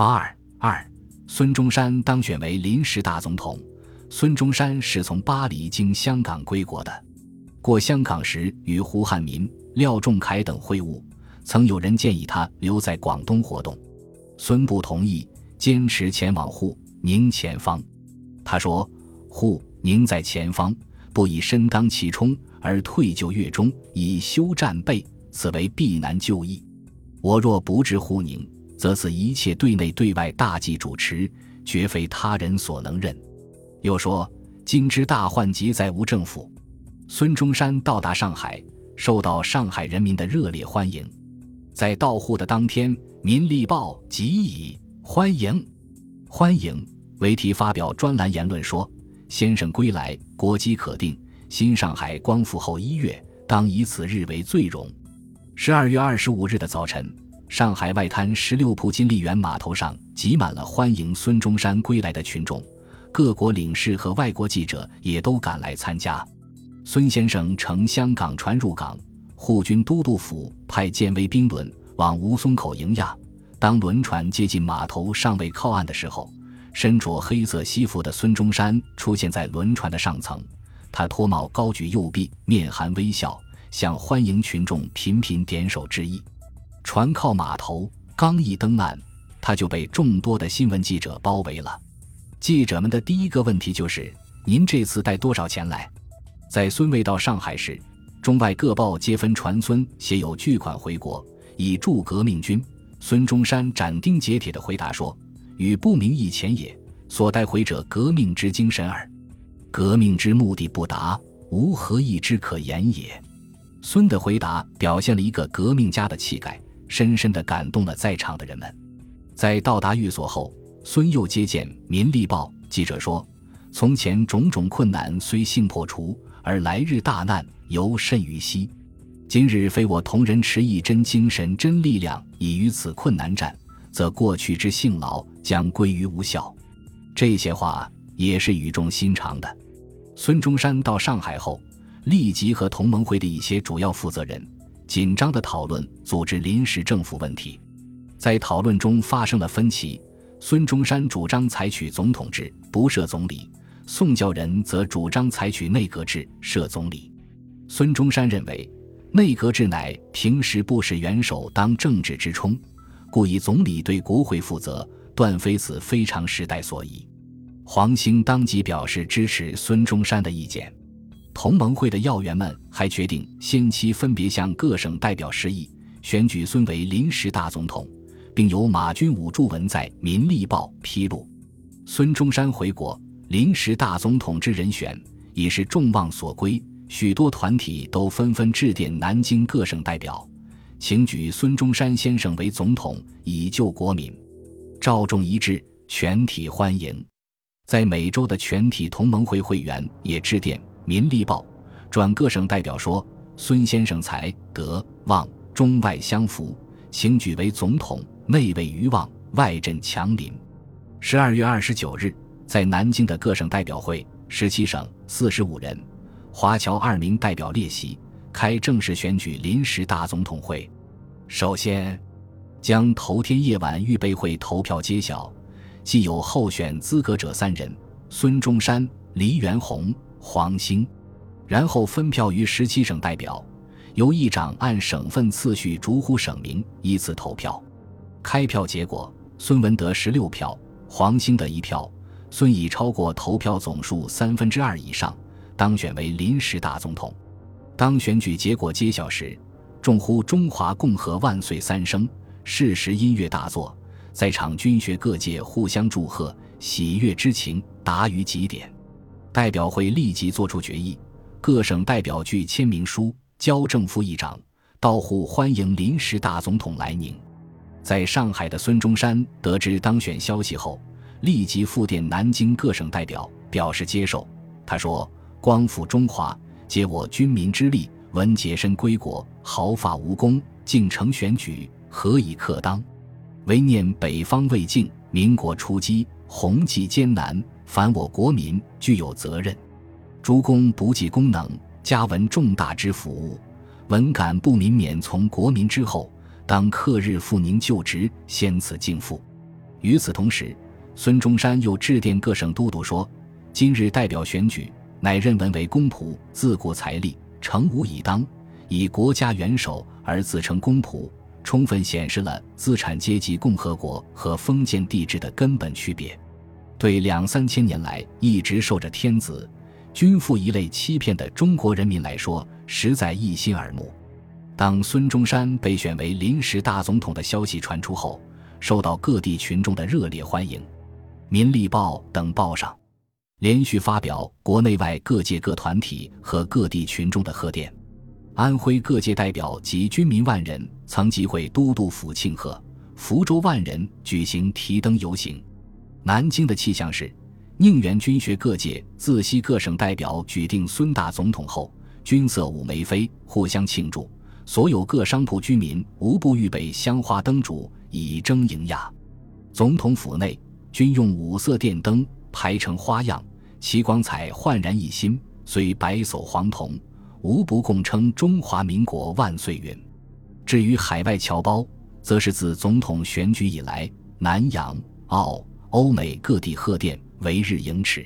八二二，孙中山当选为临时大总统。孙中山是从巴黎经香港归国的，过香港时与胡汉民、廖仲恺等会晤，曾有人建议他留在广东活动，孙不同意，坚持前往沪宁前方。他说：“沪宁在前方，不以身当其冲而退就粤中，以休战备，此为避难就义。我若不至沪宁，则此一切对内对外大计主持，绝非他人所能任。”又说：“今之大患即在无政府。”孙中山到达上海，受到上海人民的热烈欢迎。在到沪的当天，《民力报》即以“欢迎，欢迎”为题发表专栏言论说：“先生归来，国基可定。新上海光复后一月，当以此日为最荣。”十二月二十五日的早晨，上海外滩十六铺金丽园码头上挤满了欢迎孙中山归来的群众。各国领事和外国记者也都赶来参加。孙先生乘香港船入港，护军都督府派舰威兵轮往吴淞口迎亚。当轮船接近码头，尚未靠岸的时候，身着黑色西服的孙中山出现在轮船的上层。他脱帽，高举右臂，面含微笑，向欢迎群众频频点手致意。船靠码头，刚一登岸，他就被众多的新闻记者包围了。记者们的第一个问题就是：“您这次带多少钱来？”在孙未到上海时，中外各报皆分传孙携有巨款回国，以助革命军。孙中山斩钉截铁地回答说：“与不明义钱也，所带回者革命之精神耳。革命之目的不达，无何义之可言也。”孙的回答表现了一个革命家的气概，深深地感动了在场的人们。在到达寓所后。孙又接见《民力报》记者说：“从前种种困难虽幸破除，而来日大难犹甚于昔。今日非我同仁持一真精神、真力量以与此困难战，则过去之幸劳将归于无效。”这些话也是语重心长的。孙中山到上海后，立即和同盟会的一些主要负责人紧张地讨论组织临时政府问题，在讨论中发生了分歧。孙中山主张采取总统制，不设总理；宋教仁则主张采取内阁制，设总理。孙中山认为，内阁制乃平时不使元首当政治之冲，故以总理对国会负责，断非此非常时代所宜。黄兴当即表示支持孙中山的意见。同盟会的要员们还决定先期分别向各省代表示意，选举孙为临时大总统。并由马君武著文在《民立报》披露，孙中山回国，临时大总统之人选已是众望所归。许多团体都纷纷致电南京各省代表，请举孙中山先生为总统，以救国民。赵众一致，全体欢迎。在美洲的全体同盟会会员也致电《民力报》，转各省代表说：孙先生才德望中外相符，请举为总统。内卫余望，外镇强邻。十二月二十九日，在南京的各省代表会，十七省四十五人，华侨二名代表列席，开正式选举临时大总统会。首先，将头天夜晚预备会投票揭晓，既有候选资格者三人：孙中山、黎元洪、黄兴。然后分票于十七省代表，由议长按省份次序逐户省名依次投票。开票结果，孙文得十六票，黄兴得一票，孙已超过投票总数三分之二以上，当选为临时大总统。当选举结果揭晓时，众呼“中华共和万岁”三声，适时音乐大作，在场军学各界互相祝贺，喜悦之情达于极点。代表会立即作出决议，各省代表具签名书交正副议长，到沪欢迎临时大总统来宁。在上海的孙中山得知当选消息后，立即复电南京各省代表，表示接受。他说：“光复中华，皆我军民之力。闻洁身归国，毫发无功，竟成选举，何以克当？唯念北方未静，民国初基，宏济艰难，凡我国民具有责任。诸公不计功能，加闻重大之服务，闻感不民免从国民之后。”当克日赴宁就职，先此敬父。与此同时，孙中山又致电各省都督说：“今日代表选举，乃任文为公仆，自顾财力，诚无以当。以国家元首而自称公仆，充分显示了资产阶级共和国和封建帝制的根本区别。对两三千年来一直受着天子、君父一类欺骗的中国人民来说，实在一心耳目。”当孙中山被选为临时大总统的消息传出后，受到各地群众的热烈欢迎。《民力报》等报上连续发表国内外各界各团体和各地群众的贺电。安徽各界代表及军民万人曾集会都督府庆贺，福州万人举行提灯游行。南京的气象是：宁远军学各界自西各省代表举定孙大总统后，军色舞眉飞，互相庆祝。所有各商铺居民无不预备香花灯烛以征迎雅。总统府内均用五色电灯排成花样，其光彩焕然一新，虽白叟黄铜，无不共称中华民国万岁云。至于海外侨胞，则是自总统选举以来，南洋、澳、欧美各地贺电为日盈尺。